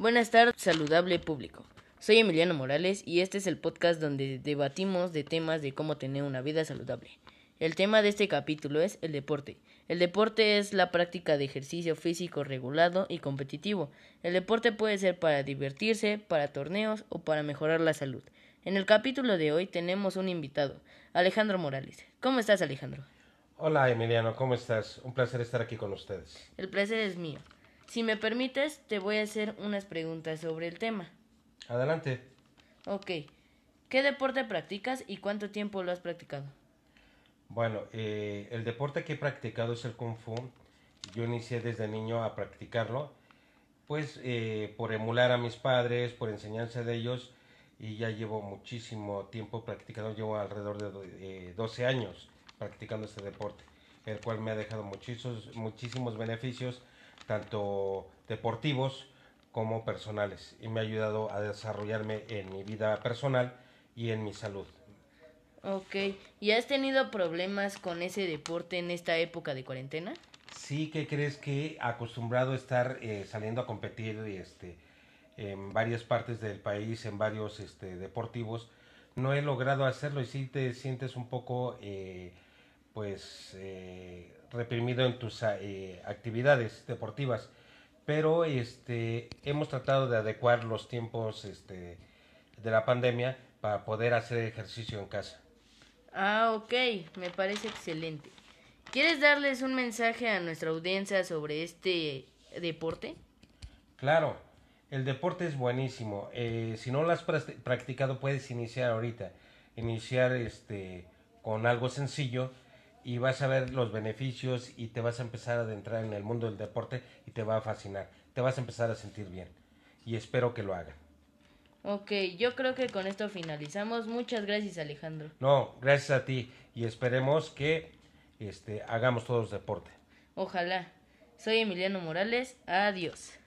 Buenas tardes, saludable público. Soy Emiliano Morales y este es el podcast donde debatimos de temas de cómo tener una vida saludable. El tema de este capítulo es el deporte. El deporte es la práctica de ejercicio físico regulado y competitivo. El deporte puede ser para divertirse, para torneos o para mejorar la salud. En el capítulo de hoy tenemos un invitado, Alejandro Morales. ¿Cómo estás, Alejandro? Hola, Emiliano, ¿cómo estás? Un placer estar aquí con ustedes. El placer es mío. Si me permites, te voy a hacer unas preguntas sobre el tema. Adelante. Ok. ¿Qué deporte practicas y cuánto tiempo lo has practicado? Bueno, eh, el deporte que he practicado es el Kung Fu. Yo inicié desde niño a practicarlo, pues eh, por emular a mis padres, por enseñanza de ellos, y ya llevo muchísimo tiempo practicando, llevo alrededor de 12 años practicando este deporte, el cual me ha dejado muchísimos, muchísimos beneficios tanto deportivos como personales y me ha ayudado a desarrollarme en mi vida personal y en mi salud. Ok, ¿y has tenido problemas con ese deporte en esta época de cuarentena? Sí, ¿qué crees que acostumbrado a estar eh, saliendo a competir este, en varias partes del país, en varios este, deportivos, no he logrado hacerlo y sí te sientes un poco eh, pues eh, reprimido en tus eh, actividades deportivas pero este hemos tratado de adecuar los tiempos este de la pandemia para poder hacer ejercicio en casa. Ah ok me parece excelente. Quieres darles un mensaje a nuestra audiencia sobre este deporte claro el deporte es buenísimo. Eh, si no lo has practicado puedes iniciar ahorita. Iniciar este con algo sencillo y vas a ver los beneficios y te vas a empezar a adentrar en el mundo del deporte y te va a fascinar, te vas a empezar a sentir bien y espero que lo hagan. Ok, yo creo que con esto finalizamos. Muchas gracias Alejandro. No, gracias a ti y esperemos que este, hagamos todos deporte. Ojalá. Soy Emiliano Morales. Adiós.